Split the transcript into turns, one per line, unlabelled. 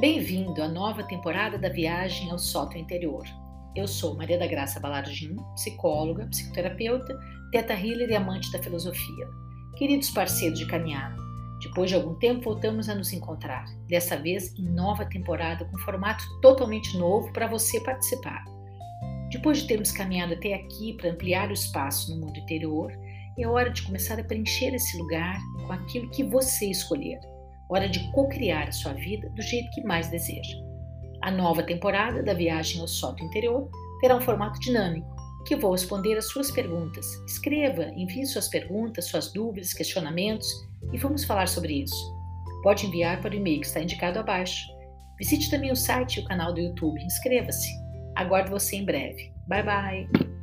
Bem-vindo à nova temporada da Viagem ao Sótão Interior. Eu sou Maria da Graça Balardim, psicóloga, psicoterapeuta, teta healer e amante da filosofia. Queridos parceiros de caminhada, depois de algum tempo voltamos a nos encontrar, dessa vez em nova temporada com formato totalmente novo para você participar. Depois de termos caminhado até aqui para ampliar o espaço no mundo interior, é hora de começar a preencher esse lugar com aquilo que você escolher Hora de co-criar a sua vida do jeito que mais deseja. A nova temporada da Viagem ao Sótão Interior terá um formato dinâmico, que vou responder às suas perguntas. Escreva, envie suas perguntas, suas dúvidas, questionamentos e vamos falar sobre isso. Pode enviar para o e-mail que está indicado abaixo. Visite também o site e o canal do YouTube. Inscreva-se. Aguardo você em breve. Bye bye!